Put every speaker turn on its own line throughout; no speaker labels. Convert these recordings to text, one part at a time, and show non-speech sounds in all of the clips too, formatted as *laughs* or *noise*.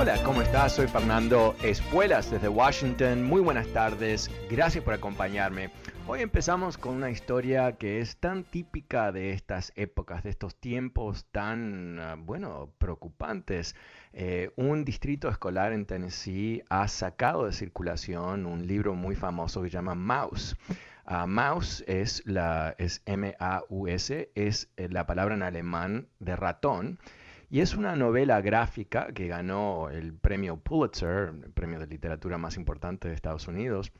Hola, ¿cómo estás? Soy Fernando Espuelas desde Washington. Muy buenas tardes, gracias por acompañarme. Hoy empezamos con una historia que es tan típica de estas épocas, de estos tiempos tan, ah, bueno, preocupantes. Eh, un distrito escolar en Tennessee ha sacado de circulación un libro muy famoso que se llama Mouse. Uh, Maus es la es M-A-U-S, es eh, la palabra en alemán de ratón. Y es una novela gráfica que ganó el premio Pulitzer, el premio de literatura más importante de Estados Unidos,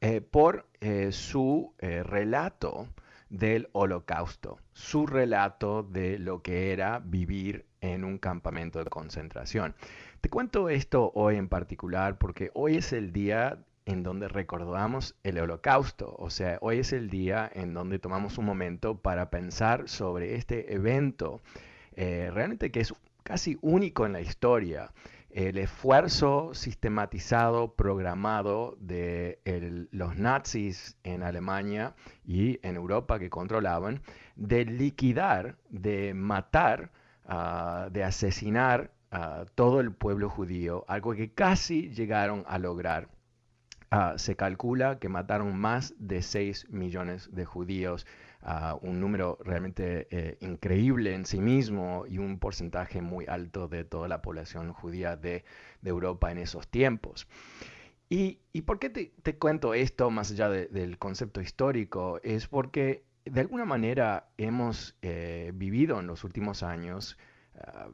eh, por eh, su eh, relato del holocausto, su relato de lo que era vivir en un campamento de concentración. Te cuento esto hoy en particular porque hoy es el día en donde recordamos el holocausto, o sea, hoy es el día en donde tomamos un momento para pensar sobre este evento eh, realmente que es casi único en la historia. El esfuerzo sistematizado, programado de los nazis en Alemania y en Europa que controlaban, de liquidar, de matar, ah, de asesinar a todo el pueblo judío, algo que casi llegaron a lograr. Ah, se calcula que mataron más de 6 millones de judíos un número realmente eh, increíble en sí mismo y un porcentaje muy alto de toda la población judía de, Europa en esos tiempos. ¿Y, por qué te, cuento esto más allá del concepto histórico? Es porque de alguna manera hemos eh, vivido en los últimos años ah,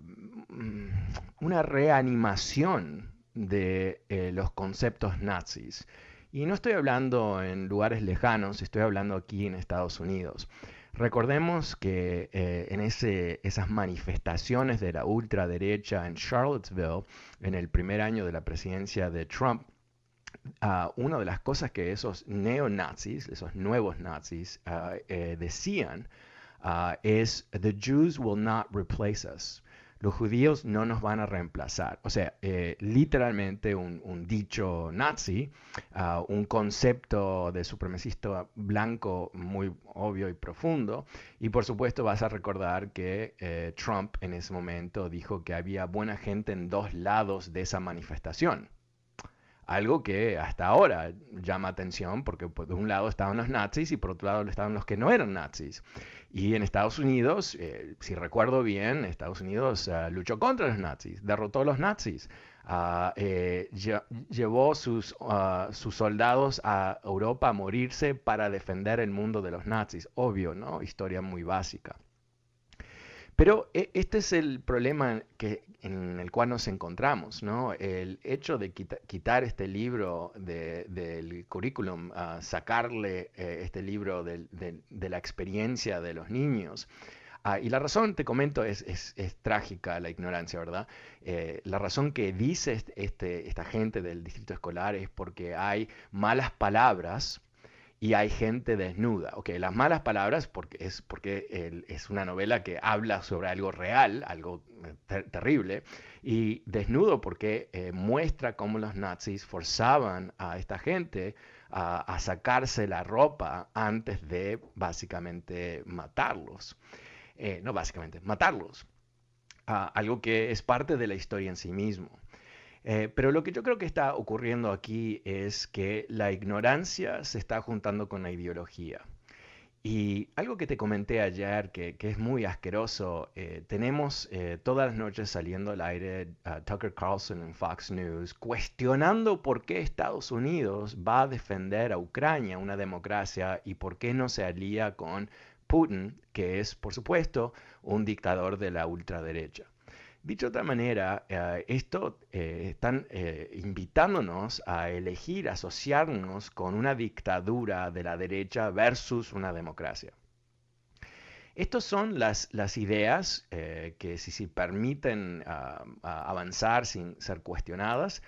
una reanimación de eh, los conceptos nazis. Y no estoy hablando en lugares lejanos, estoy hablando aquí en Estados Unidos. Recordemos que eh, en ese, esas manifestaciones de la ultraderecha en Charlottesville, en el primer año de la presidencia de Trump, uh, una de las cosas que esos neonazis, esos nuevos nazis, eh, decían ah, es, The Jews will not replace us los judíos no nos van a reemplazar. O sea, eh, literalmente un, dicho nazi, ah, un concepto de supremacista blanco muy obvio y profundo. Y por supuesto vas a recordar que eh, Trump en ese momento dijo que había buena gente en dos lados de esa manifestación. Algo que hasta ahora llama atención porque por un lado estaban los nazis y por otro lado estaban los que no eran nazis. Y en Estados Unidos, eh, si recuerdo bien, Estados Unidos uh, luchó contra los nazis, derrotó a los nazis, uh, eh, llevó sus, uh, sus soldados a Europa a morirse para defender el mundo de los nazis. Obvio, ¿no? Historia muy básica. Pero e, este es el problema que, en el cual nos encontramos, ¿no? El hecho de quitar este libro del currículum, sacarle eh, este libro de, la experiencia de los niños. Ah, y la razón, te comento, es, trágica la ignorancia, ¿verdad? Eh, la razón que dice este, este, esta gente del distrito escolar es porque hay malas palabras y hay gente desnuda. Ok, las malas palabras porque es porque es una novela que habla sobre algo real, algo eh, terrible, y desnudo porque eh, muestra cómo los nazis forzaban a esta gente a, sacarse la ropa antes de básicamente matarlos. Eh, no básicamente, matarlos. Ah, algo que es parte de la historia en sí mismo. Eh, pero lo que yo creo que está ocurriendo aquí es que la ignorancia se está juntando con la ideología. Y algo que te comenté ayer, que, es muy asqueroso, eh, tenemos eh, todas las noches saliendo al aire Tucker Carlson en Fox News cuestionando por qué Estados Unidos va a defender a Ucrania, una democracia, y por qué no se alía con Putin, que es, por supuesto, un dictador de la ultraderecha. Dicho de otra manera, eh, esto eh, están eh, invitándonos a elegir, asociarnos con una dictadura de la derecha versus una democracia. Estas son las, ideas que si, si permiten ah, avanzar sin ser cuestionadas,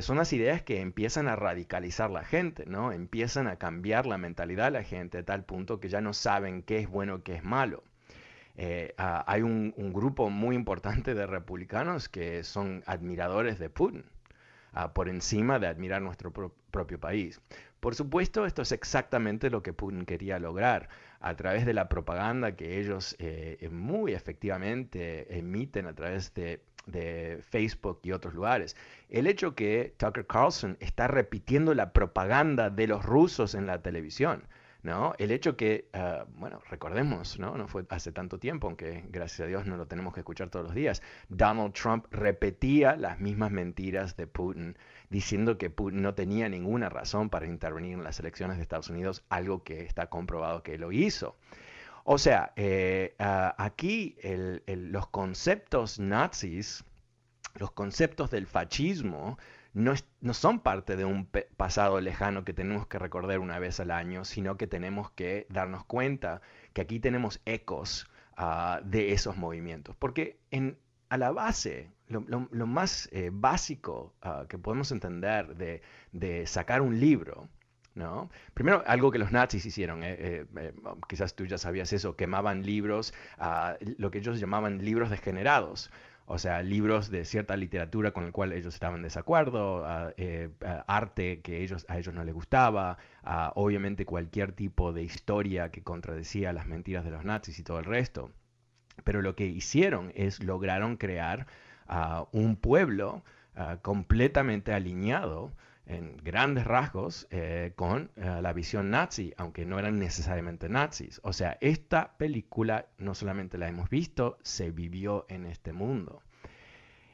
son las ideas que empiezan a radicalizar la gente, ¿no? Empiezan a cambiar la mentalidad de la gente a tal punto que ya no saben qué es bueno qué es malo. Eh, hay un, grupo muy importante de republicanos que son admiradores de Putin, ah, por encima de admirar nuestro propio país. Por supuesto, esto es exactamente lo que Putin quería lograr a través de la propaganda que ellos eh, muy efectivamente emiten a través de, de, Facebook y otros lugares. El hecho que Tucker Carlson está repitiendo la propaganda de los rusos en la televisión ¿no? El hecho que, ah, bueno, recordemos, ¿no? No fue hace tanto tiempo, aunque gracias a Dios no lo tenemos que escuchar todos los días, Donald Trump repetía las mismas mentiras de Putin, diciendo que Putin no tenía ninguna razón para intervenir en las elecciones de Estados Unidos, algo que está comprobado que lo hizo. O sea, eh, ah, aquí los conceptos nazis, los conceptos del fascismo, no, son parte de un pasado lejano que tenemos que recordar una vez al año, sino que tenemos que darnos cuenta que aquí tenemos ecos ah, de esos movimientos. Porque en, a la base, lo, más eh, básico ah, que podemos entender de, sacar un libro, ¿no? Primero, algo que los nazis hicieron, eh, eh, quizás tú ya sabías eso, quemaban libros, ah, lo que ellos llamaban libros degenerados o sea, libros de cierta literatura con el cual ellos estaban en desacuerdo, eh, arte que ellos, a ellos no les gustaba, obviamente cualquier tipo de historia que contradecía las mentiras de los nazis y todo el resto. Pero lo que hicieron es lograron crear un pueblo completamente alineado en grandes rasgos eh, con eh, la visión nazi, aunque no eran necesariamente nazis. O sea, esta película no solamente la hemos visto, se vivió en este mundo.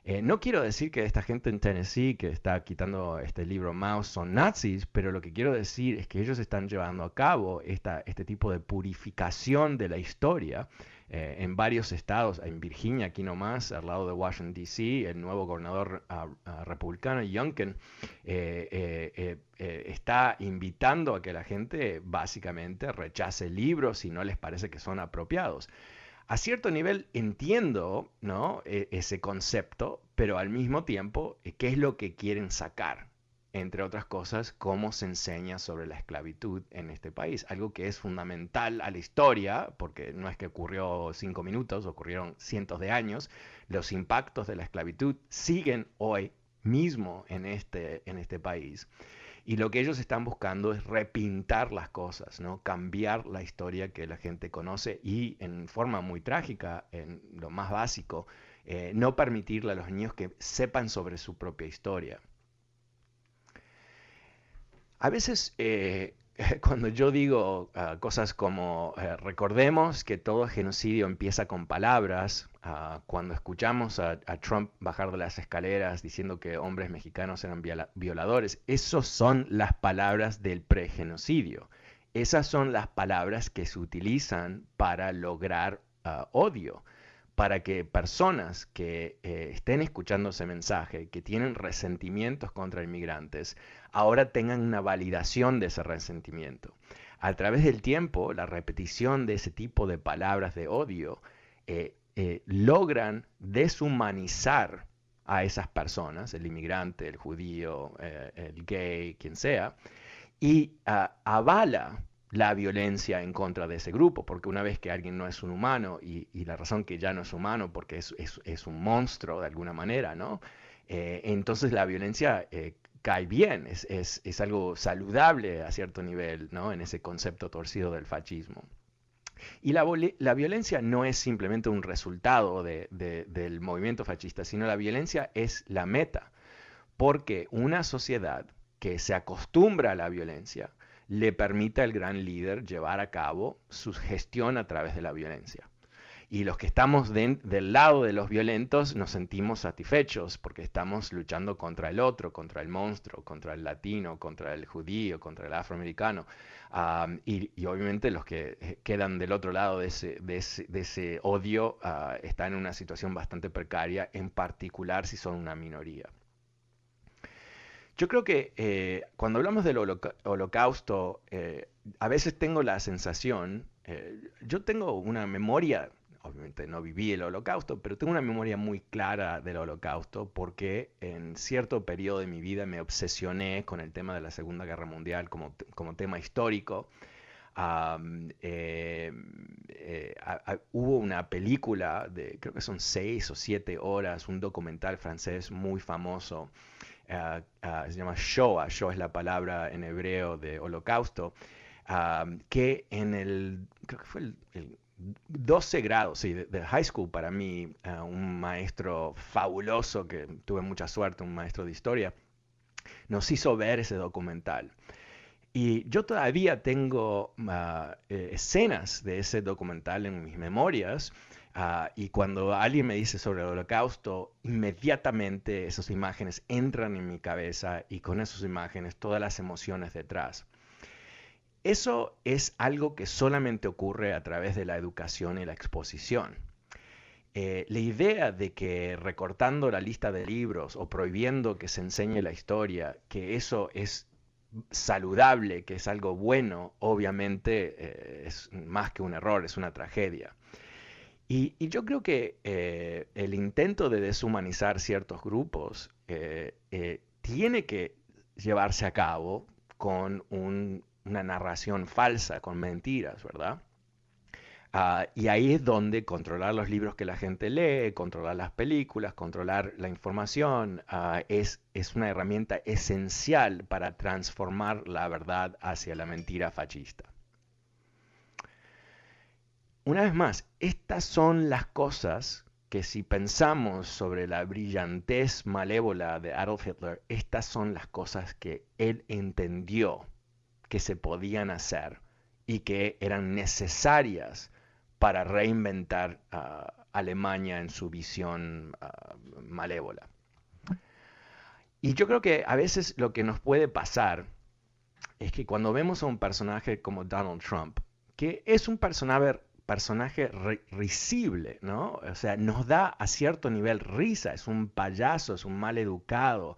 Eh, no quiero decir que esta gente en Tennessee que está quitando este libro Mouse son nazis, pero lo que quiero decir es que ellos están llevando a cabo esta, este tipo de purificación de la historia eh, en varios estados, en Virginia, aquí nomás, al lado de Washington, D.C., el nuevo gobernador ah, ah, republicano, Youngkin, eh, está invitando a que la gente básicamente rechace libros si no les parece que son apropiados. A cierto nivel entiendo ¿no? E, ese concepto, pero al mismo tiempo, ¿qué es lo que quieren sacar? Entre otras cosas, cómo se enseña sobre la esclavitud en este país, algo que es fundamental a la historia, porque no es que ocurrió cinco minutos, ocurrieron cientos de años, los impactos de la esclavitud siguen hoy mismo en este, en este país. Y lo que ellos están buscando es repintar las cosas, ¿no? cambiar la historia que la gente conoce y en forma muy trágica, en lo más básico, eh, no permitirle a los niños que sepan sobre su propia historia. A veces eh, *laughs* cuando yo digo ah, cosas como eh, recordemos que todo genocidio empieza con palabras, ah, cuando escuchamos a, Trump bajar de las escaleras diciendo que hombres mexicanos eran violadores, esas son las palabras del pregenocidio. Esas son las palabras que se utilizan para lograr ah, odio para que personas que eh, estén escuchando ese mensaje, que tienen resentimientos contra inmigrantes, ahora tengan una validación de ese resentimiento. A través del tiempo, la repetición de ese tipo de palabras de odio eh, eh, logran deshumanizar a esas personas, el inmigrante, el judío, el gay, quien sea, y ah, avala la violencia en contra de ese grupo, porque una vez que alguien no es un humano y, la razón que ya no es humano porque es, es, un monstruo de alguna manera, ¿no? Eh, entonces la violencia eh, cae bien, es, es, algo saludable a cierto nivel, ¿no? En ese concepto torcido del fascismo. Y la, la, violencia no es simplemente un resultado de, del movimiento fascista, sino la violencia es la meta, porque una sociedad que se acostumbra a la violencia le permite al gran líder llevar a cabo su gestión a través de la violencia. Y los que estamos del lado de los violentos nos sentimos satisfechos porque estamos luchando contra el otro, contra el monstruo, contra el latino, contra el judío, contra el afroamericano. y, obviamente los que eh, quedan del otro lado de ese, de ese, odio ah, están en una situación bastante precaria, en particular si son una minoría. Yo creo que eh, cuando hablamos del holocausto, eh, a veces tengo la sensación, yo tengo una memoria obviamente no viví el holocausto, pero tengo una memoria muy clara del holocausto porque en cierto periodo de mi vida me obsesioné con el tema de la Segunda Guerra Mundial como, como tema histórico. Eh, eh, hubo una película de, creo que son seis o siete horas, un documental francés muy famoso, ah, se llama Shoah, Shoah es la palabra en hebreo de holocausto, que en el, creo que fue el 12 grados, sí, de, high school para mí, eh, un maestro fabuloso que tuve mucha suerte, un maestro de historia, nos hizo ver ese documental. Y yo todavía tengo ah, eh, escenas de ese documental en mis memorias. Ah, y cuando alguien me dice sobre el holocausto, inmediatamente esas imágenes entran en mi cabeza y con esas imágenes todas las emociones detrás. Eso es algo que solamente ocurre a través de la educación y la exposición. Eh, la idea de que recortando la lista de libros o prohibiendo que se enseñe la historia, que eso es saludable, que es algo bueno, obviamente eh, es más que un error, es una tragedia. Y, yo creo que eh, el intento de deshumanizar ciertos grupos tiene que llevarse a cabo con un una narración falsa, con mentiras, ¿verdad? Ah, y ahí es donde controlar los libros que la gente lee, controlar las películas, controlar la información, ah, es, es una herramienta esencial para transformar la verdad hacia la mentira fascista. Una vez más, estas son las cosas que si pensamos sobre la brillantez malévola de Adolf Hitler, estas son las cosas que él entendió que se podían hacer y que eran necesarias para reinventar a Alemania en su visión ah, malévola. Y yo creo que a veces lo que nos puede pasar es que cuando vemos a un personaje como Donald Trump, que es un personaje, personaje risible, ¿no? O sea, nos da a cierto nivel risa, es un payaso, es un mal educado,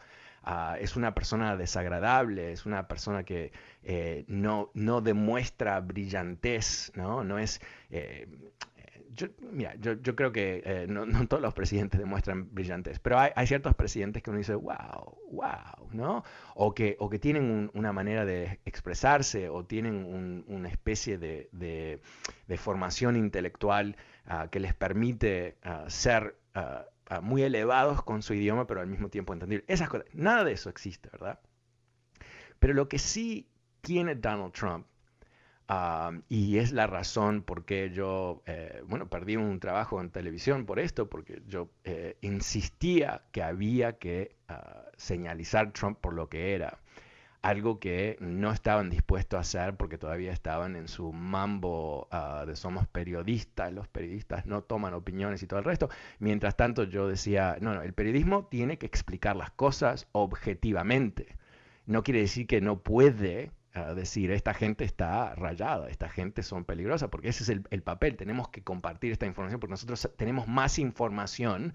Ah, es una persona desagradable, es una persona que eh, no, no, demuestra brillantez, ¿no? No es... Eh, yo, mira, yo, creo que eh, no, todos los presidentes demuestran brillantez, pero hay, hay, ciertos presidentes que uno dice, wow, wow, ¿no? O que, o que tienen una manera de expresarse o tienen una especie de, de, formación intelectual ah, que les permite ah, ser muy elevados con su idioma, pero al mismo tiempo entendible. Esas cosas, nada de eso existe, ¿verdad? Pero lo que sí tiene Donald Trump, y es la razón por qué yo, eh, bueno, perdí un trabajo en televisión por esto, porque yo eh, insistía que había que uh, señalizar Trump por lo que era algo que no estaban dispuestos a hacer porque todavía estaban en su mambo ah, de somos periodistas, los periodistas no toman opiniones y todo el resto. Mientras tanto yo decía, no, no, el periodismo tiene que explicar las cosas objetivamente. No quiere decir que no puede ah, decir, esta gente está rayada, esta gente son peligrosas, porque ese es el, el papel, tenemos que compartir esta información porque nosotros tenemos más información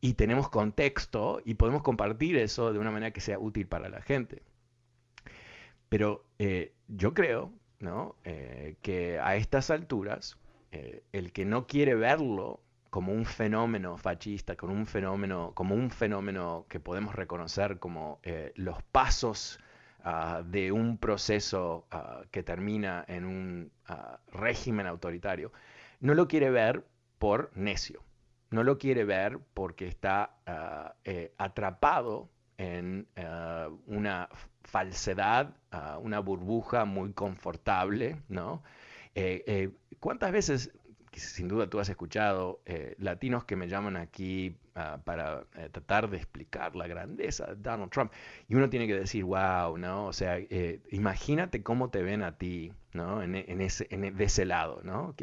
y tenemos contexto y podemos compartir eso de una manera que sea útil para la gente. Pero eh, yo creo ¿no? Eh, que a estas alturas, eh, el que no quiere verlo como un fenómeno fascista, como un fenómeno, como un fenómeno que podemos reconocer como los pasos ah, de un proceso ah, que termina en un régimen autoritario, no lo quiere ver por necio, no lo quiere ver porque está eh, atrapado en una falsedad, una burbuja muy confortable, ¿no? Eh, ¿Cuántas veces, sin duda tú has escuchado, eh, latinos que me llaman aquí ah, para tratar de explicar la grandeza de Donald Trump? Y uno tiene que decir, wow, ¿no? O sea, imagínate cómo te ven a ti, ¿no? En, ese, de ese lado, ¿no?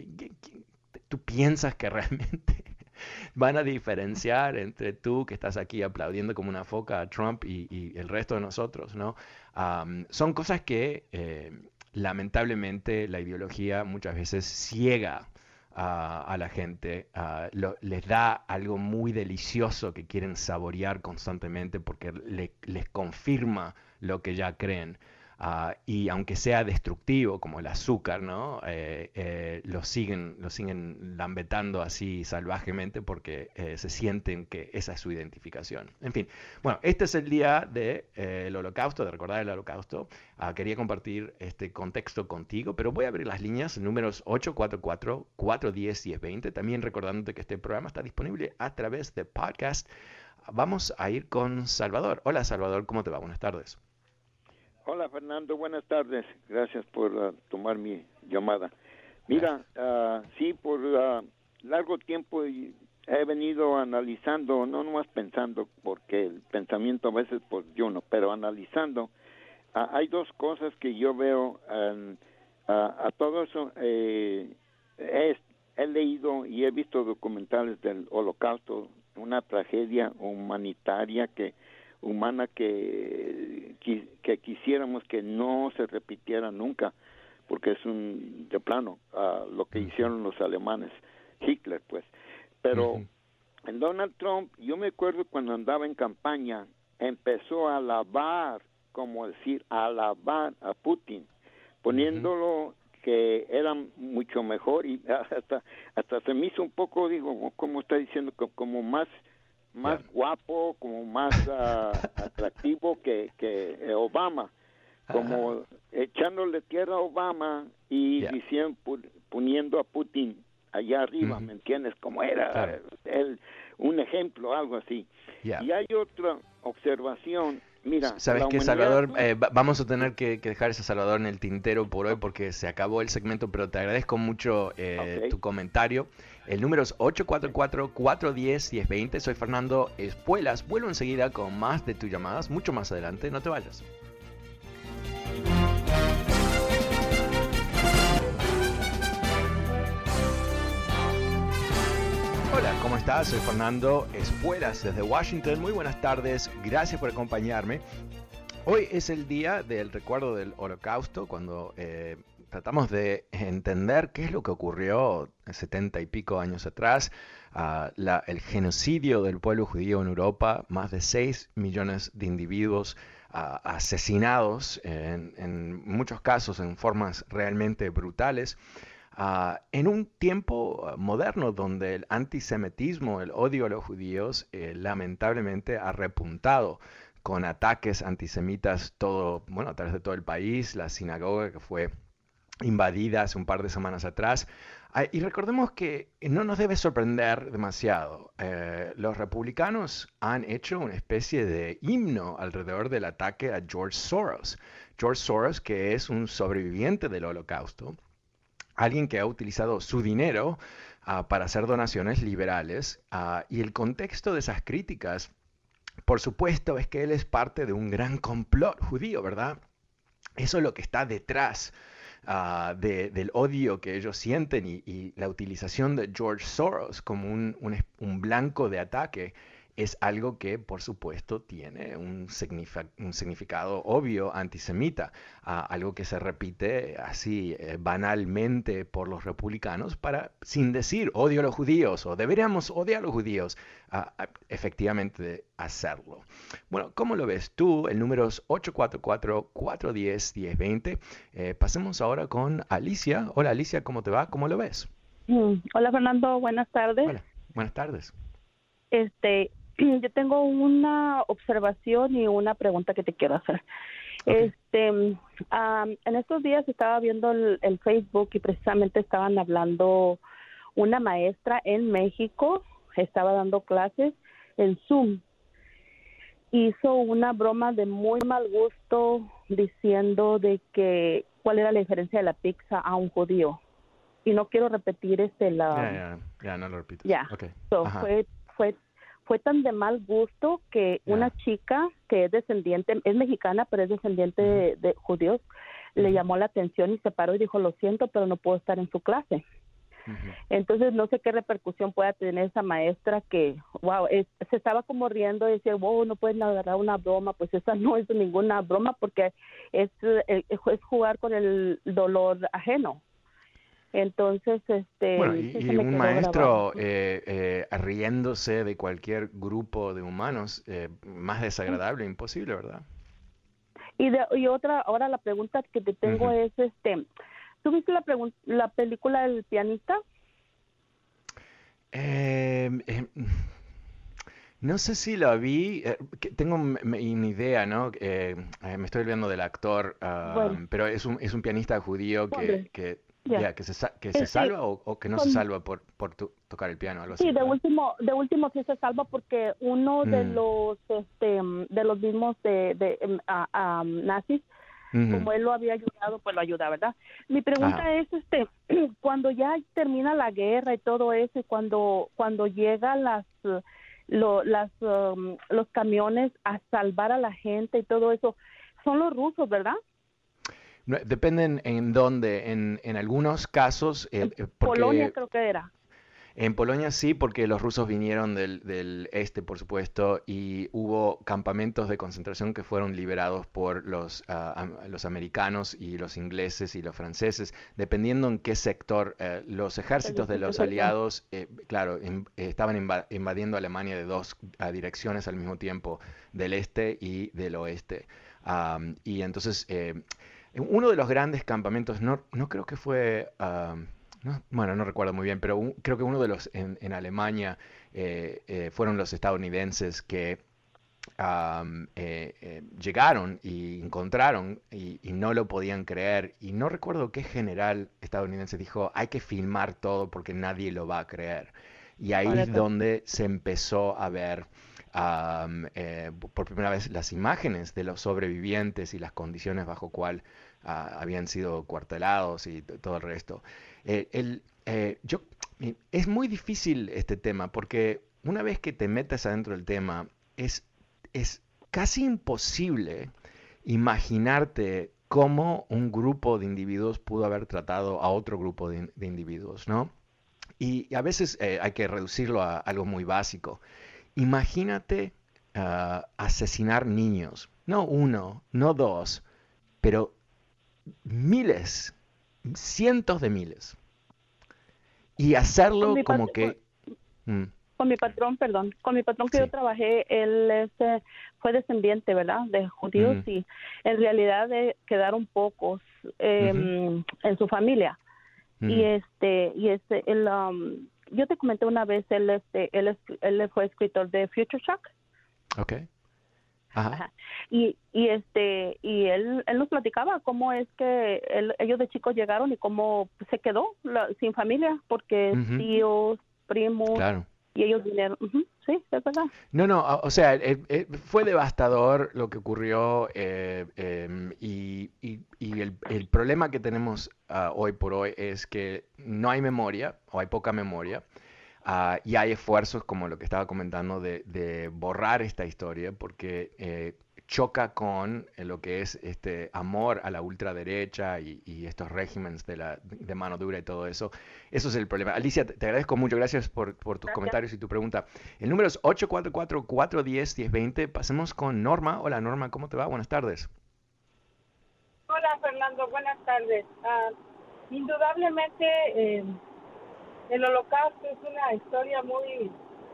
tú piensas que *laughs* realmente van a diferenciar entre tú que estás aquí aplaudiendo como una foca a Trump y, el resto de nosotros, ¿no? son cosas que lamentablemente la ideología muchas veces ciega a, la gente, les da algo muy delicioso que quieren saborear constantemente porque les confirma lo que ya creen. Ah, y aunque sea destructivo como el azúcar, ¿no? Eh, eh, lo, siguen, lo siguen lambetando así salvajemente porque eh, se sienten que esa es su identificación. En fin, bueno, este es el día del holocausto, de recordar el holocausto. Ah, quería compartir este contexto contigo, pero voy a abrir las líneas, números 844-410-1020, también recordándote que este programa está disponible a través de podcast. Vamos a ir con Salvador. Hola Salvador, ¿cómo te va? Buenas tardes.
Hola Fernando, buenas tardes. Gracias por uh, tomar mi llamada. Mira, uh, sí, por uh, largo tiempo he venido analizando, no nomás pensando, porque el pensamiento a veces pues yo no, pero analizando. hay dos cosas que yo veo a todo eso. Eh, he leído y he visto documentales del holocausto, una tragedia humanitaria que humana que, que quisiéramos que no se repitiera nunca, porque es un de plano lo que hicieron los alemanes, Hitler, pues. Pero en Donald Trump, yo me acuerdo cuando andaba en campaña, empezó a alabar, como decir, a alabar a Putin, poniéndolo que era mucho mejor y *laughs* hasta hasta se me hizo un poco digo como está diciendo como más más guapo, como más ah, *laughs* atractivo que, que Obama, como echándole tierra a Obama y diciendo, poniendo a Putin allá arriba, ¿me entiendes? Como era él, un ejemplo, algo así. Y hay otra observación Mira,
Sabes que Salvador, eh, vamos a tener que, dejar ese Salvador en el tintero por hoy porque se acabó el segmento, pero te agradezco mucho eh, tu comentario. El número es 844-410-1020. Soy Fernando Espuelas. Vuelvo enseguida con más de tus llamadas, mucho más adelante. No te vayas. Hola, ¿cómo estás? Soy Fernando Espuelas desde Washington. Muy buenas tardes, gracias por acompañarme. Hoy es el día del recuerdo del holocausto, cuando eh, tratamos de entender qué es lo que ocurrió 70 y pico años atrás, uh, el genocidio del pueblo judío en Europa, más de 6 millones de individuos uh, asesinados, en, muchos casos en formas realmente brutales. Ah, en un tiempo ah, moderno donde el antisemitismo, el odio a los judíos, eh, lamentablemente ha repuntado con ataques antisemitas todo, bueno, a través de todo el país, la sinagoga que fue invadida hace un par de semanas atrás. Ah, y recordemos que no nos debe sorprender demasiado. Eh, los republicanos han hecho una especie de himno alrededor del ataque a George Soros. George Soros, que es un sobreviviente del holocausto, alguien que ha utilizado su dinero ah, para hacer donaciones liberales ah, y el contexto de esas críticas, por supuesto, es que él es parte de un gran complot judío, ¿verdad? Eso es lo que está detrás ah, del odio que ellos sienten y, la utilización de George Soros como un, un blanco de ataque es algo que, por supuesto, tiene un, significado obvio antisemita, algo que se repite así eh, banalmente por los republicanos para, sin decir odio a los judíos o deberíamos odiar a los judíos, efectivamente hacerlo. Bueno, ¿cómo lo ves tú? El número es 844-410-1020. Eh, pasemos ahora con Alicia. Hola Alicia, ¿cómo te va? ¿Cómo lo ves?
Mm, hola Fernando, buenas tardes.
Hola, buenas tardes.
Este, yo tengo una observación y una pregunta que te quiero hacer. Este, en estos días estaba viendo el, Facebook y precisamente estaban hablando una maestra en México, estaba dando clases en Zoom. Hizo una broma de muy mal gusto diciendo de que cuál era la diferencia de la pizza a un judío. Y no quiero repetir este
la Ya, no lo repito.
Ya. fue fue fue tan de mal gusto que una chica que es descendiente, es mexicana, pero es descendiente de, judíos, le llamó la atención y se paró y dijo, lo siento, pero no puedo estar en su clase. Entonces, no sé qué repercusión pueda tener esa maestra que, wow, se estaba como riendo y decía, wow, no pueden agarrar una broma. Pues esa *laughs* no es ninguna broma porque es, eh, es jugar con el dolor ajeno. Entonces, este...
Bueno, y, un maestro eh, eh, riéndose de cualquier grupo de humanos, eh, más desagradable, imposible, ¿verdad?
Y, de, y otra, ahora la pregunta que te tengo es, este, ¿tú viste la, la película del pianista?
Em, em, no sé si la vi, tengo una idea, ¿no? me estoy olvidando del actor, ah, pero es un, es un pianista judío que, que que se, que se salva o, que no se salva por, por tocar el piano. Algo
sí,
de
último, de último sí se salva porque uno de mm. los este, de los mismos de, de em, nazis, como él lo había ayudado, pues lo ayuda, ¿verdad? Mi pregunta es, este, *clears throat* cuando ya termina la guerra y todo eso, y cuando, cuando llegan las, lo, las, um, los camiones a salvar a la gente y todo eso, son los rusos, ¿verdad?
Dependen en dónde. En, en algunos casos.
Eh, en eh, Polonia creo que era.
En Polonia sí, porque los rusos vinieron del, del, este, por supuesto, y hubo campamentos de concentración que fueron liberados por los, ah, los americanos y los ingleses y los franceses, dependiendo en qué sector. Eh, los ejércitos de los aliados, claro, estaban invadiendo Alemania de dos direcciones al mismo tiempo, del este y del oeste. y entonces uno de los grandes campamentos, no, no creo que fue, bueno, no recuerdo muy bien, pero creo que uno de los en, en Alemania eh, eh, fueron los estadounidenses que eh, llegaron y encontraron y, no lo podían creer. Y no recuerdo qué general estadounidense dijo, hay que filmar todo porque nadie lo va a creer. Y ahí es donde se empezó a ver por primera vez las imágenes de los sobrevivientes y las condiciones bajo cual habían sido cuartelados y todo el resto. Eh, el, eh, yo, es muy difícil este tema porque una vez que te metes adentro del tema, es, es casi imposible imaginarte cómo un grupo de individuos pudo haber tratado a otro grupo de, individuos, ¿no? Y, a veces eh, hay que reducirlo a algo muy básico. Imagínate ah, asesinar niños, no uno, no dos, pero miles, cientos de miles. Y hacerlo como que...
Mm. Con mi patrón, perdón, con mi patrón que yo trabajé, él este, fue descendiente, ¿verdad? De judíos y en realidad quedaron pocos em, en su familia. Y este, y este, él, um, yo te comenté una vez, él, este, él, él fue escritor de Future Shock.
Okay.
Y, y este y él, él nos platicaba cómo es que ellos de chicos llegaron y cómo se quedó sin familia porque tíos, primos y ellos vinieron. Sí, es verdad.
No, no, o sea, eh, eh, fue devastador lo que ocurrió eh, em, y, y, el, el, problema que tenemos ah, hoy por hoy es que no hay memoria o hay poca memoria. Ah, y hay esfuerzos, como lo que estaba comentando, de, borrar esta historia porque eh, choca con eh, lo que es este amor a la ultraderecha y, estos regímenes de, la, de mano dura y todo eso. Eso es el problema. Alicia, te, agradezco mucho. Gracias por, tus comentarios y tu pregunta. El número es 844-410-1020. Pasemos con Norma. Hola, Norma, ¿cómo te va? Buenas tardes.
Hola, Fernando. Buenas tardes. Ah, indudablemente... Eh, el holocausto es una historia muy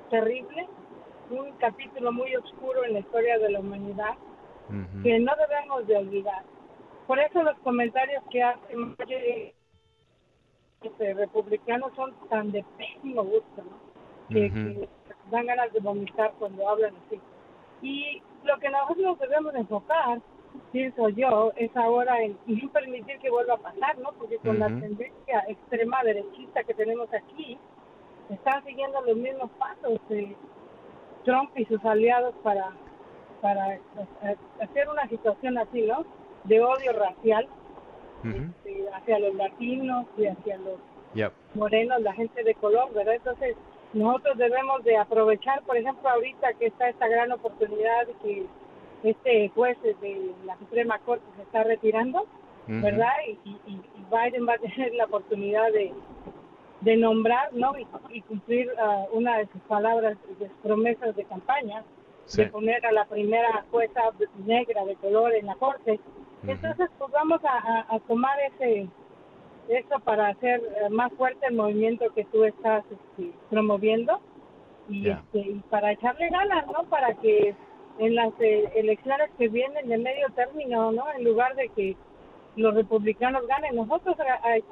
terrible, un capítulo muy oscuro en la historia de la humanidad que no debemos de olvidar. Por eso los comentarios que hacen este, republicanos son tan de pésimo gusto, ¿no? que, dan ganas de vomitar cuando hablan así. Y lo que nosotros debemos enfocar, pienso yo, es ahora en no permitir que vuelva a pasar, ¿no? Porque con la tendencia extrema derechista que tenemos aquí, están siguiendo los mismos pasos de Trump y sus aliados para, para hacer una situación así, ¿no? De odio racial este, hacia los latinos y hacia los morenos, la gente de color, ¿verdad? Entonces, nosotros debemos de aprovechar, por ejemplo, ahorita que está esta gran oportunidad que este juez de la Suprema Corte se está retirando, ¿verdad? Y, y, Biden va a *laughs* tener la oportunidad de, de nombrar, ¿no? Y, cumplir uh, una de sus palabras, de promesas de campaña, de poner a la primera jueza negra de color en la Corte. Entonces, pues vamos a, a tomar ese eso para hacer eh, más fuerte el movimiento que tú estás este, promoviendo y, este, y para echarle ganas, ¿no? Para que en las eh, elecciones que vienen de medio término, ¿no? En lugar de que los republicanos ganen, nosotros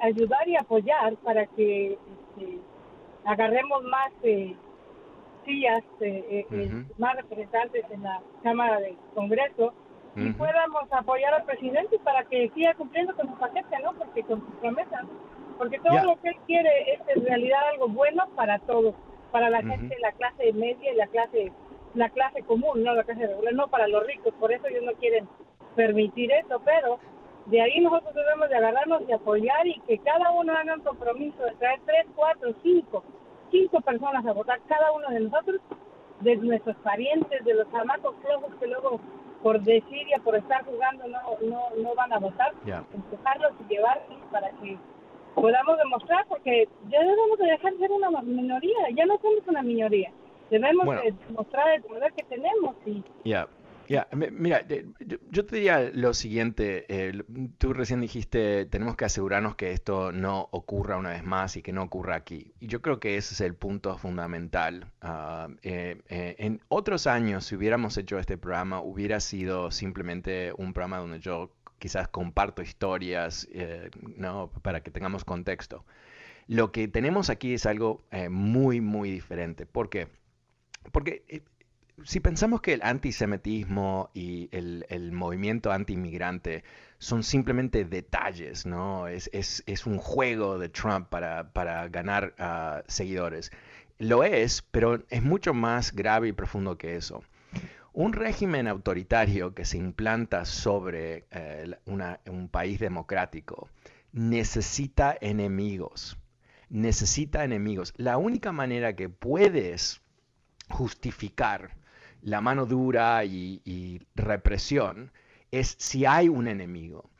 ayudar y apoyar para que este, agarremos más eh, sillas, más representantes en la Cámara del Congreso y podamos apoyar al presidente para que siga cumpliendo con su paquete, ¿no? Porque con sus promesas, porque todo lo que él quiere es en realidad algo bueno para todos, para la gente de la clase media y la clase la clase común, no la clase regular, no para los ricos, por eso ellos no quieren permitir eso, pero de ahí nosotros debemos de agarrarnos y apoyar y que cada uno haga un compromiso de traer tres, cuatro, cinco, cinco personas a votar, cada uno de nosotros, de nuestros parientes, de los chamacos flojos que luego por decir y por estar jugando no, no, no van a votar, empujarlos y llevarlos para que podamos demostrar, porque ya debemos de dejar de ser una minoría, ya no somos una minoría, debemos demostrar el poder que tenemos y...
Ya, mira, yo te diría lo siguiente, eh, tú recién dijiste, tenemos que asegurarnos que esto no ocurra una vez más y que no ocurra aquí. Y yo creo que ese es el punto fundamental. Ah, eh, eh, en otros años, si hubiéramos hecho este programa, hubiera sido simplemente un programa donde yo quizás comparto historias, ¿no? Para que tengamos contexto. Lo que tenemos aquí es algo muy, muy diferente. ¿Por qué? Porque si pensamos que el antisemitismo y el, movimiento anti-inmigrante son simplemente detalles, ¿no? Es, un juego de Trump para, ganar uh, seguidores. Lo es, pero es mucho más grave y profundo que eso. Un régimen autoritario que se implanta sobre eh, un país democrático necesita enemigos. Necesita enemigos. La única manera que puedes justificar la mano dura y, represión es si hay un enemigo.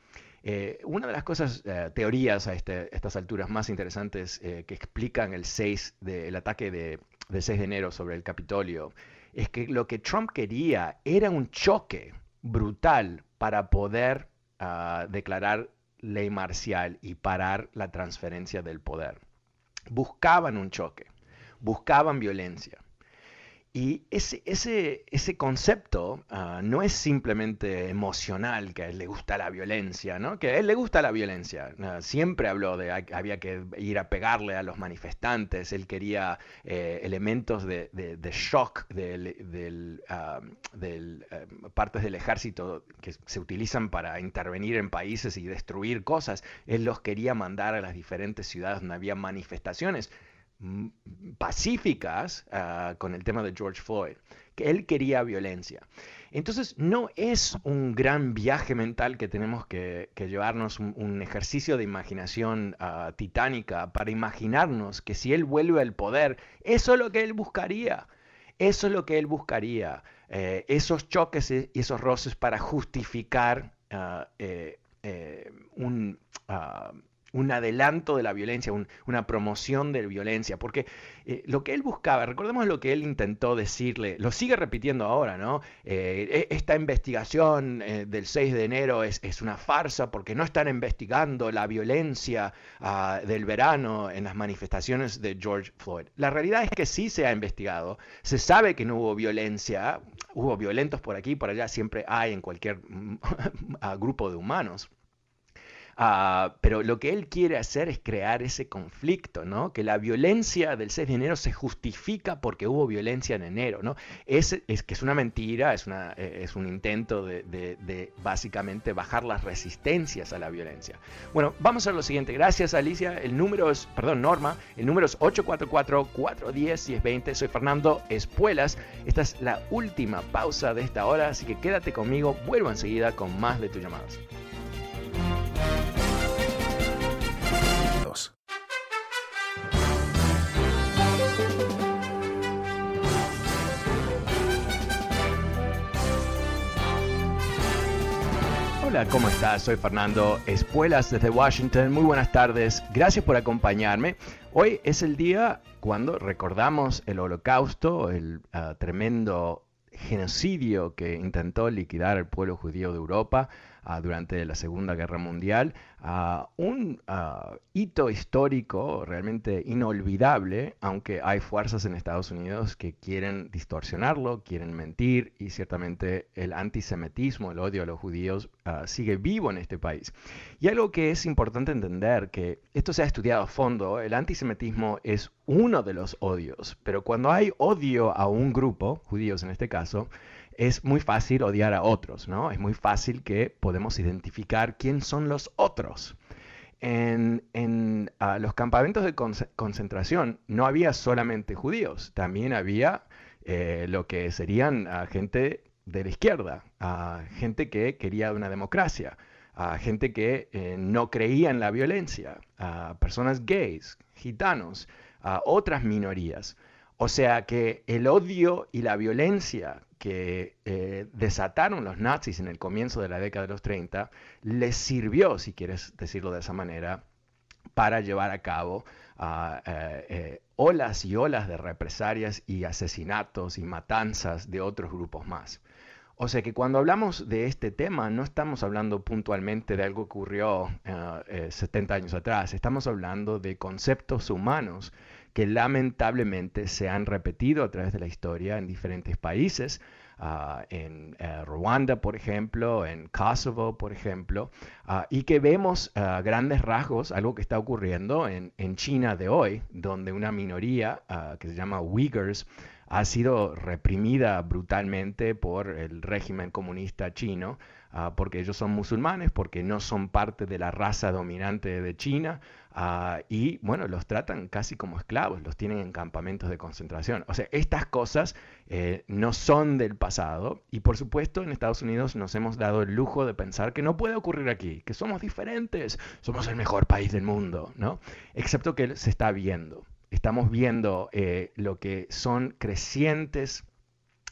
Eh, una de las cosas, eh, teorías a este, estas alturas más interesantes eh, que explican el, 6 de, ataque de, 6 de enero sobre el Capitolio es que lo que Trump quería era un choque brutal para poder ah, declarar ley marcial y parar la transferencia del poder. Buscaban un choque, buscaban violencia. Y ese, ese, ese concepto ah, no es simplemente emocional, que a él le gusta la violencia, ¿no? Que a él le gusta la violencia. Ah, siempre habló de que había que ir a pegarle a los manifestantes, él quería eh, elementos de, de, shock del, del, ah, del eh, partes del ejército que se utilizan para intervenir en países y destruir cosas. Él los quería mandar a las diferentes ciudades donde había manifestaciones pacíficas ah, con el tema de George Floyd, que él quería violencia. Entonces no es un gran viaje mental que tenemos que, llevarnos, un, ejercicio de imaginación ah, titánica para imaginarnos que si él vuelve al poder, eso es lo que él buscaría. Eso es lo que él buscaría. Eh, esos choques y esos roces para justificar ah, eh, eh, un un adelanto de la violencia, una promoción de violencia, porque eh, lo que él buscaba, recordemos lo que él intentó decirle, lo sigue repitiendo ahora, ¿no? Eh, e, esta investigación eh, del 6 de enero es, una farsa porque no están investigando la violencia ah, del verano en las manifestaciones de George Floyd. La realidad es que sí se ha investigado, se sabe que no hubo violencia, hubo violentos por aquí por allá, siempre hay en cualquier mm, *laughs* grupo de humanos. Ah, pero lo que él quiere hacer es crear ese conflicto, ¿no? Que la violencia del 6 de enero se justifica porque hubo violencia en enero, ¿no? Es, que es una mentira, es, eh, un intento de, de, básicamente bajar las resistencias a la violencia. Bueno, vamos a lo siguiente. Gracias, Alicia. El número es, perdón, Norma, el número es 844-410-1020. Soy Fernando Espuelas. Esta es la última pausa de esta hora, así que quédate conmigo. Vuelvo enseguida con más de tus llamadas. Hola, ¿cómo estás? Soy Fernando Espuelas desde Washington. Muy buenas tardes. Gracias por acompañarme. Hoy es el día cuando recordamos el holocausto, el ah, tremendo genocidio que intentó liquidar el pueblo judío de Europa Ah, durante la Segunda Guerra Mundial, a un hito histórico realmente inolvidable, aunque hay fuerzas en Estados Unidos que quieren distorsionarlo, quieren mentir y ciertamente el antisemitismo, el odio a los judíos ah, sigue vivo en este país. Y algo que es importante entender, que esto se ha estudiado a fondo, el antisemitismo es uno de los odios, pero cuando hay odio a un grupo, judíos en este caso, es muy fácil odiar a otros, ¿no? Es muy fácil que podemos identificar quién son los otros. En, los campamentos de concentración no había solamente judíos, también había eh, lo que serían gente de la izquierda, gente que quería una democracia, gente que eh, no creía en la violencia, personas gays, gitanos, otras minorías. O sea que el odio y la violencia que eh, desataron los nazis en el comienzo de la década de los 30 les sirvió, si quieres decirlo de esa manera, para llevar a cabo ah, eh, eh, olas y olas de represalias y asesinatos y matanzas de otros grupos más. O sea que cuando hablamos de este tema no estamos hablando puntualmente de algo que ocurrió 70 años atrás, estamos hablando de conceptos humanos que lamentablemente se han repetido a través de la historia en diferentes países, ah, en eh, Ruanda, por ejemplo, en Kosovo, por ejemplo, ah, y que vemos ah, grandes rasgos algo que está ocurriendo en, en China de hoy, donde una minoría que se llama Uyghurs ha sido reprimida brutalmente por el régimen comunista chino Ah, porque ellos son musulmanes, porque no son parte de la raza dominante de China, ah, y bueno, los tratan casi como esclavos, los tienen en campamentos de concentración. O sea, estas cosas eh, no son del pasado, y por supuesto en Estados Unidos nos hemos dado el lujo de pensar que no puede ocurrir aquí, que somos diferentes, somos el mejor país del mundo, ¿no? Excepto que se está viendo. Estamos viendo eh, lo que son crecientes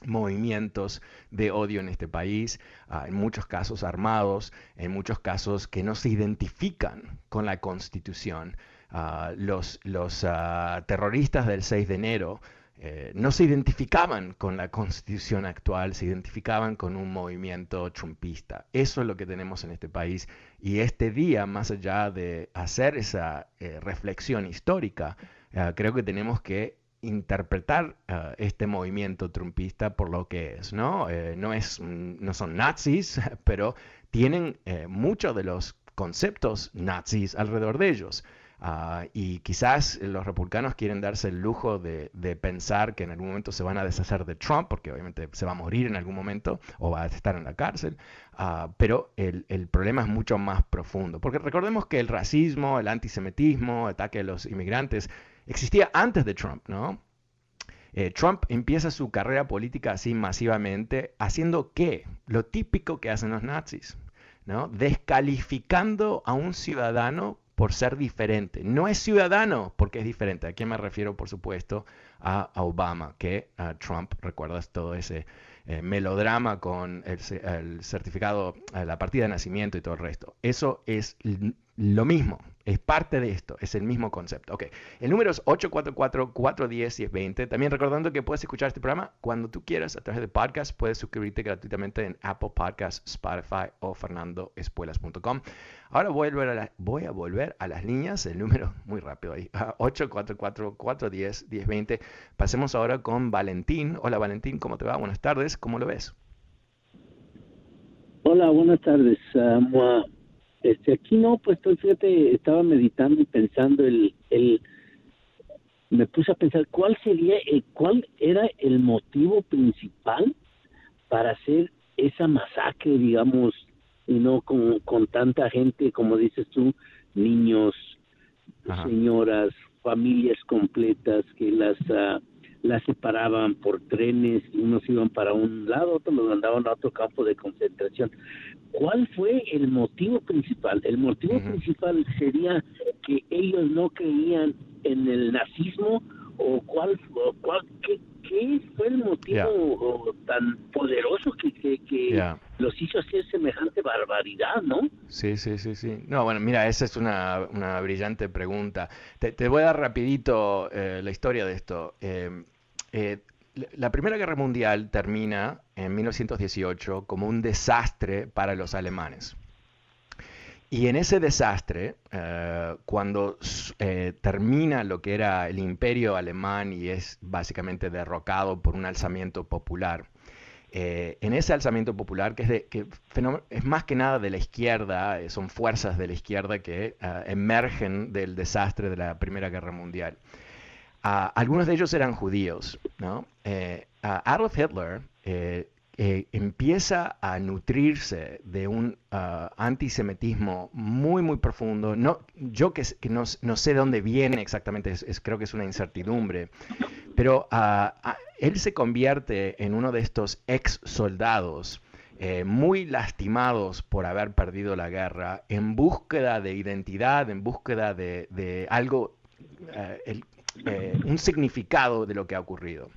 movimientos de odio en este país, ah, en muchos casos armados, en muchos casos que no se identifican con la constitución. Ah, los, los ah, terroristas del 6 de enero eh, no se identificaban con la constitución actual, se identificaban con un movimiento trumpista. Eso es lo que tenemos en este país y este día, más allá de hacer esa eh, reflexión histórica, creo que tenemos que interpretar eh, este movimiento trumpista por lo que es, ¿no? Eh, no, es, no son nazis, *laughs* pero tienen eh, muchos de los conceptos nazis alrededor de ellos. Ah, y quizás los republicanos quieren darse el lujo de, pensar que en algún momento se van a deshacer de Trump, porque obviamente se va a morir en algún momento o va a estar en la cárcel, ah, pero el, el, problema es mucho más profundo. Porque recordemos que el racismo, el antisemitismo, ataque a los inmigrantes, existía antes de Trump, ¿no? Eh, Trump empieza su carrera política así masivamente, haciendo qué? Lo típico que hacen los nazis, ¿no? Descalificando a un ciudadano por ser diferente. No es ciudadano porque es diferente. ¿A quién me refiero? Por supuesto, a, Obama, que a Trump, recuerdas todo ese eh, melodrama con el, el certificado, eh, la partida de nacimiento y todo el resto. Eso es lo mismo. Es parte de esto, es el mismo concepto. Ok, el número es 844-410-1020. También recordando que puedes escuchar este programa cuando tú quieras a través de podcast. Puedes suscribirte gratuitamente en Apple Podcasts, Spotify o fernandoespuelas.com. Ahora voy a, volver a las líneas, el número muy rápido ahí, *laughs* 844-410-1020. Pasemos ahora con Valentín. Hola Valentín, ¿cómo te va? Buenas tardes, ¿cómo lo ves?
Hola, buenas tardes. Uh, Este, aquí no, pues fíjate, estaba meditando y pensando el, el me puse a pensar cuál sería, eh, cuál era el motivo principal para hacer esa masacre, digamos, y no con, con tanta gente, como dices tú, niños, señoras, familias completas que las uh, las separaban por trenes, unos iban para un lado, otros los mandaban a otro campo de concentración. ¿Cuál fue el motivo principal? El motivo principal sería que ellos no creían en el nazismo o cuál, cuál qué, fue el motivo tan poderoso que, que, los hizo hacer semejante barbaridad, ¿no?
Sí, sí, sí, sí. No, bueno, mira, esa es una, una brillante pregunta. Te, te, voy a dar rapidito eh, la historia de esto. Eh, eh, la Primera Guerra Mundial termina en 1918 como un desastre para los alemanes. Y en ese desastre, eh, cuando eh, termina lo que era el imperio alemán y es básicamente derrocado por un alzamiento popular, en ese alzamiento popular, que, es, más que nada de la izquierda, son fuerzas de la izquierda que emergen del desastre de la Primera Guerra Mundial algunos de ellos eran judíos. Eh, Adolf Hitler eh, eh, empieza a nutrirse de un ah, antisemitismo muy, muy profundo. No, yo que, no, sé de dónde viene exactamente, es, creo que es una incertidumbre, pero ah, él se convierte en uno de estos ex soldados. muy lastimados por haber perdido la guerra, en búsqueda de identidad, en búsqueda de, algo, el, eh, un significado de lo que ha ocurrido.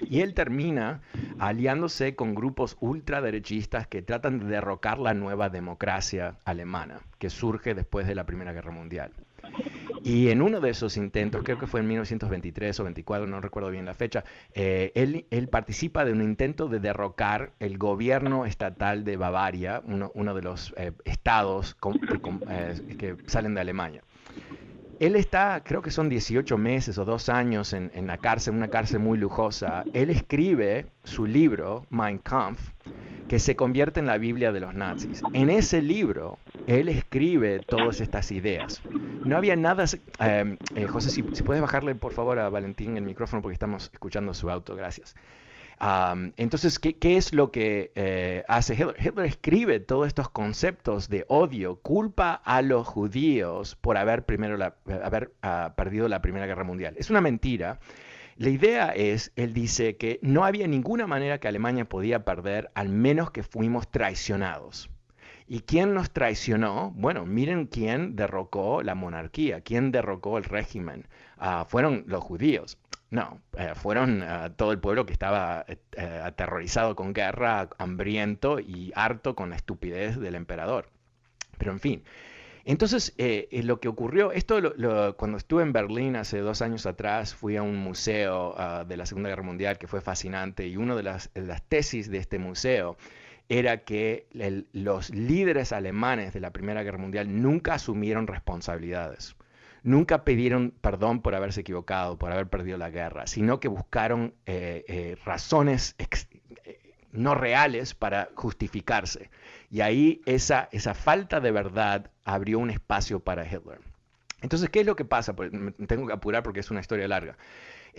Y él termina aliándose con grupos ultraderechistas que tratan de derrocar la nueva democracia alemana, que surge después de la Primera Guerra Mundial. Y en uno de esos intentos, creo que fue en 1923 o 24, no recuerdo bien la fecha, eh, él, participa de un intento de derrocar el gobierno estatal de Bavaria, uno, de los eh, estados que salen de Alemania. Él está, creo que son 18 meses o dos años en, la cárcel, una cárcel muy lujosa. Él escribe su libro, Mein Kampf, que se convierte en la Biblia de los nazis. En ese libro, él escribe todas estas ideas. No había nada... Eh, eh, José, si, si, puedes bajarle por favor a Valentín el micrófono porque estamos escuchando su auto, gracias entonces, ¿qué, es lo que eh, hace Hitler? Hitler escribe todos estos conceptos de odio, culpa a los judíos por haber, primero haber ah, perdido la Primera Guerra Mundial. Es una mentira. La idea es, él dice que no había ninguna manera que Alemania podía perder, al menos que fuimos traicionados. ¿Y quién nos traicionó? Bueno, miren quién derrocó la monarquía, quién derrocó el régimen. Ah, fueron los judíos. No, eh, fueron eh, todo el pueblo que estaba eh, aterrorizado con guerra, hambriento y harto con la estupidez del emperador. Pero en fin, entonces lo que ocurrió, esto cuando estuve en Berlín hace dos años atrás, fui a un museo ah, de la Segunda Guerra Mundial que fue fascinante y una de las, tesis de este museo era que los líderes alemanes de la Primera Guerra Mundial nunca asumieron responsabilidades nunca pidieron perdón por haberse equivocado, por haber perdido la guerra, sino que buscaron eh, eh, razones eh, no reales para justificarse. Y ahí esa, esa falta de verdad abrió un espacio para Hitler. Entonces, ¿qué es lo que pasa? Pues, tengo que apurar porque es una historia larga.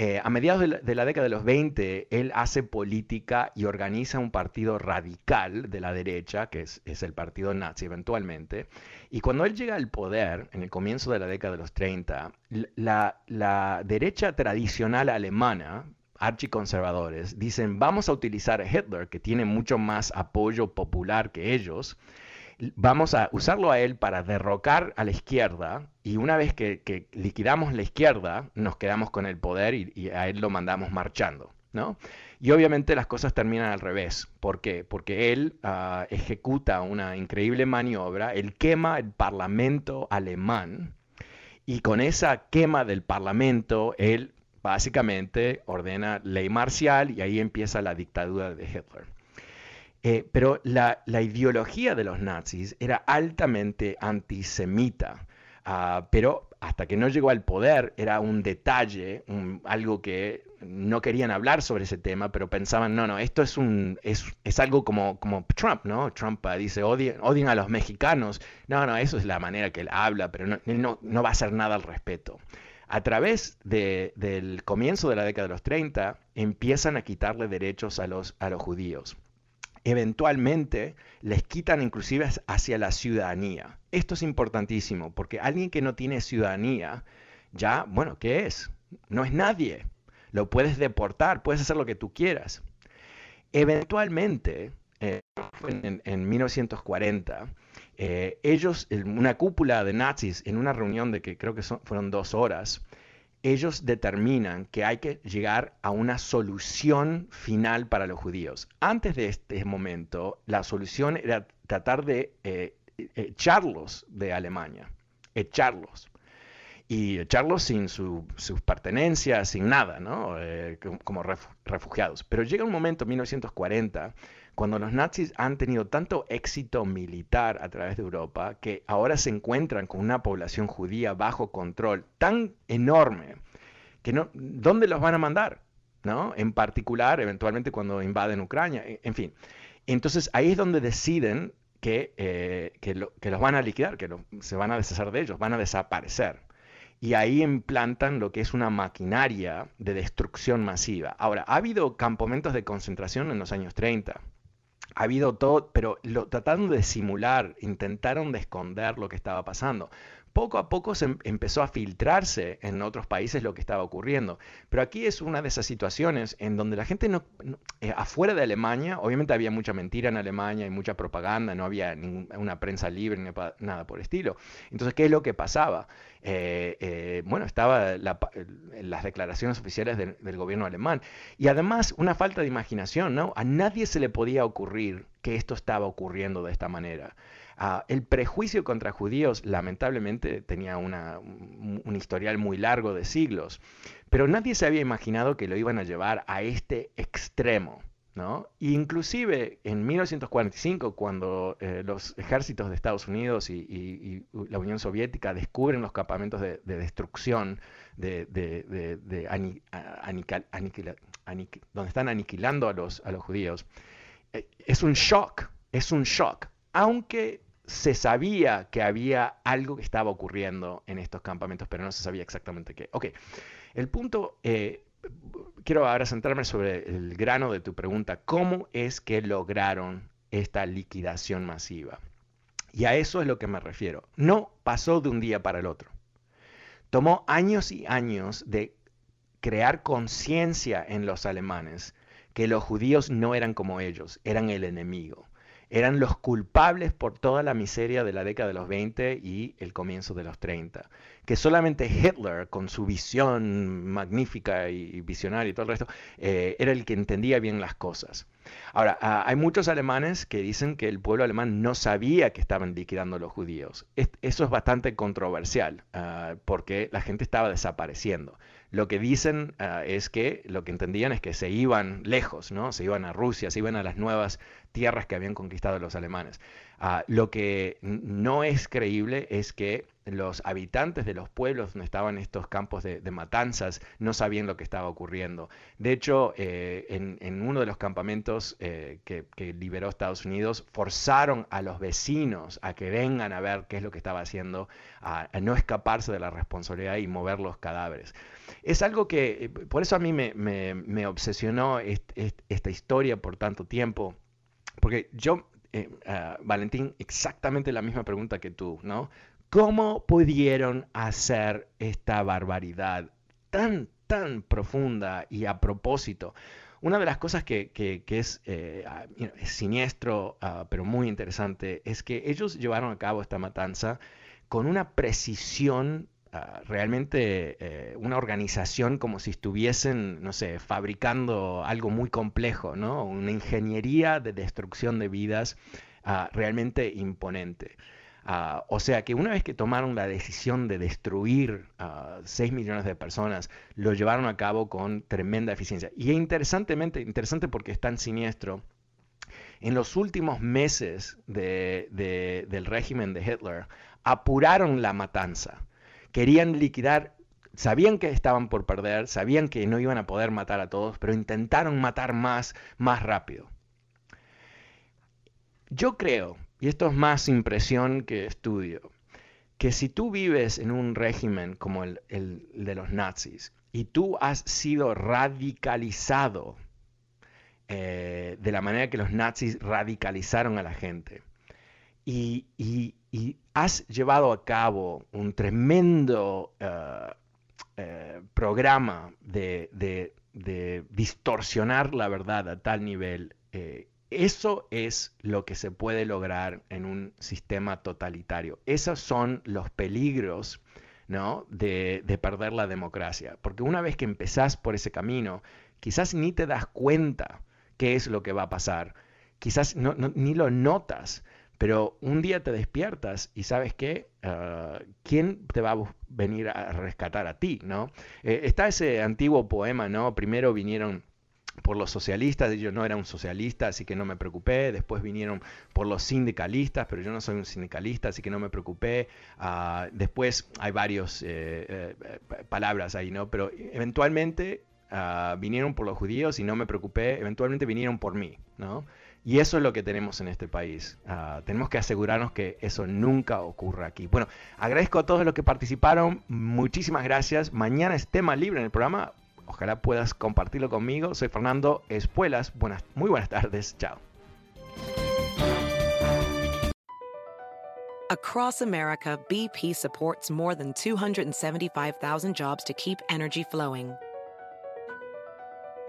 Eh, a mediados de la, década de los 20, él hace política y organiza un partido radical de la derecha, que es, el partido nazi eventualmente. Y cuando él llega al poder, en el comienzo de la década de los 30, la, derecha tradicional alemana, archiconservadores, dicen, vamos a utilizar a Hitler, que tiene mucho más apoyo popular que ellos, vamos a usarlo a él para derrocar a la izquierda y una vez que, liquidamos la izquierda, nos quedamos con el poder y, a él lo mandamos marchando. ¿no? Y obviamente las cosas terminan al revés. ¿Por qué? Porque él ah, ejecuta una increíble maniobra, él quema el parlamento alemán y con esa quema del parlamento, él básicamente ordena ley marcial y ahí empieza la dictadura de Hitler. Eh, pero la, ideología de los nazis era altamente antisemita, ah, pero hasta que no llegó al poder era un detalle, algo que no querían hablar sobre ese tema, pero pensaban, no, no, esto es, un, es, es algo como, como Trump, ¿no? Trump dice, odien, a los mexicanos. No, no, eso es la manera que él habla, pero no, él no, no va a hacer nada al respecto. A través del comienzo de la década de los 30, empiezan a quitarle derechos a los, a los judíos eventualmente les quitan inclusive hacia la ciudadanía. Esto es importantísimo porque alguien que no tiene ciudadanía, ya, bueno, ¿qué es? No es nadie. Lo puedes deportar, puedes hacer lo que tú quieras. Eventualmente, eh, en, 1940, eh, ellos, una cúpula de nazis, en una reunión de que creo que fueron dos horas, ellos determinan que hay que llegar a una solución final para los judíos. Antes de este momento, la solución era tratar de eh, echarlos de Alemania, echarlos. Y echarlos sin sus pertenencias, sin nada, ¿no? Eh, como refugiados. Pero llega un momento, en 1940, cuando los nazis han tenido tanto éxito militar a través de Europa que ahora se encuentran con una población judía bajo control tan enorme que no, ¿dónde los van a mandar? ¿No? En particular, eventualmente cuando invaden Ucrania, en fin. Entonces ahí es donde deciden que, eh, que, los van a liquidar, que se van a deshacer de ellos, van a desaparecer. Y ahí implantan lo que es una maquinaria de destrucción masiva. Ahora, ha habido campamentos de concentración en los años 30, ha habido todo, pero lo, tratando de simular, intentaron de esconder lo que estaba pasando. Poco a poco se em, empezó a filtrarse en otros países lo que estaba ocurriendo. Pero aquí es una de esas situaciones en donde la gente no, eh, afuera de Alemania, obviamente había mucha mentira en Alemania y mucha propaganda, no había ninguna prensa libre ni nada por el estilo. Entonces, ¿qué es lo que pasaba? Eh, eh, bueno, estaba las declaraciones oficiales del gobierno alemán. Y además, una falta de imaginación, ¿no? A nadie se le podía ocurrir que esto estaba ocurriendo de esta manera. Ah, el prejuicio contra judíos, lamentablemente, tenía un historial muy largo de siglos, pero nadie se había imaginado que lo iban a llevar a este extremo. Inclusive en 1945, cuando eh, los ejércitos de Estados Unidos y, la Unión Soviética descubren los campamentos de, destrucción, de, donde están aniquilando a los, a los judíos, eh, es un shock, es un shock, aunque se sabía que había algo que estaba ocurriendo en estos campamentos, pero no se sabía exactamente qué. Ok, el punto eh, quiero ahora centrarme sobre el grano de tu pregunta. ¿Cómo es que lograron esta liquidación masiva? Y a eso es lo que me refiero. No pasó de un día para el otro. Tomó años y años de crear conciencia en los alemanes que los judíos no eran como ellos, eran el enemigo eran los culpables por toda la miseria de la década de los 20 y el comienzo de los 30. Que solamente Hitler, con su visión magnífica y visionaria y todo el resto, eh, era el que entendía bien las cosas. Ahora, ah, hay muchos alemanes que dicen que el pueblo alemán no sabía que estaban liquidando los judíos. eso es bastante controversial, ah, porque la gente estaba desapareciendo. Lo que dicen ah, es que lo que entendían es que se iban lejos, ¿no? Se iban a Rusia, se iban a las nuevas tierras que habían conquistado los alemanes. Ah, lo que no es creíble es que los habitantes de los pueblos donde estaban estos campos de, matanzas no sabían lo que estaba ocurriendo. De hecho, eh, en, uno de los campamentos eh, que, liberó Estados Unidos, forzaron a los vecinos a que vengan a ver qué es lo que estaba haciendo, a, no escaparse de la responsabilidad y mover los cadáveres. Es algo que, eh, por eso a mí me, obsesionó esta historia por tanto tiempo porque yo, eh, ah, Valentín, exactamente la misma pregunta que tú, ¿no? ¿Cómo pudieron hacer esta barbaridad tan, tan profunda y a propósito? Una de las cosas que, es, eh, ah, siniestro, ah, pero muy interesante, es que ellos llevaron a cabo esta matanza con una precisión Ah, realmente eh, una organización como si estuviesen, no sé, fabricando algo muy complejo, ¿no? Una ingeniería de destrucción de vidas ah, realmente imponente. Ah, o sea que una vez que tomaron la decisión de destruir a 6 millones de personas, lo llevaron a cabo con tremenda eficiencia. Y interesantemente, interesante porque es tan siniestro, en los últimos meses del régimen de Hitler, apuraron la matanza querían liquidar sabían que estaban por perder, sabían que no iban a poder matar a todos, pero intentaron matar más, más rápido. Yo creo, y esto es más impresión que estudio, que si tú vives en un régimen como el, de los nazis y tú has sido radicalizado eh, de la manera que los nazis radicalizaron a la gente y, has llevado a cabo un tremendo eh, eh, programa de, distorsionar la verdad a tal nivel eso es lo que se puede lograr en un sistema totalitario. Esos son los peligros ¿no? de, perder la democracia. Porque una vez que empezás por ese camino, quizás ni te das cuenta qué es lo que va a pasar. Quizás ni lo notas, pero un día te despiertas y sabes qué, ah, ¿quién te va a venir a rescatar a ti? ¿no? Eh, está ese antiguo poema, ¿no? Primero vinieron por los socialistas, yo no era un socialista, así que no me preocupé. Después vinieron por los sindicalistas, pero yo no soy un sindicalista, así que no me preocupé. Ah, después hay varias eh, eh, palabras ahí, ¿no? Pero eventualmente ah, vinieron por los judíos y no me preocupé. Eventualmente vinieron por mí, ¿no? Y eso es lo que tenemos en este país. Ah, tenemos que asegurarnos que eso nunca ocurra aquí. Bueno, agradezco a todos los que participaron. Muchísimas gracias. Mañana es tema libre en el programa. Ojalá puedas compartirlo conmigo. Soy Fernando Espuelas. Buenas, muy buenas tardes. Chao.
Across America, BP supports more than 275,000 jobs to keep energy flowing.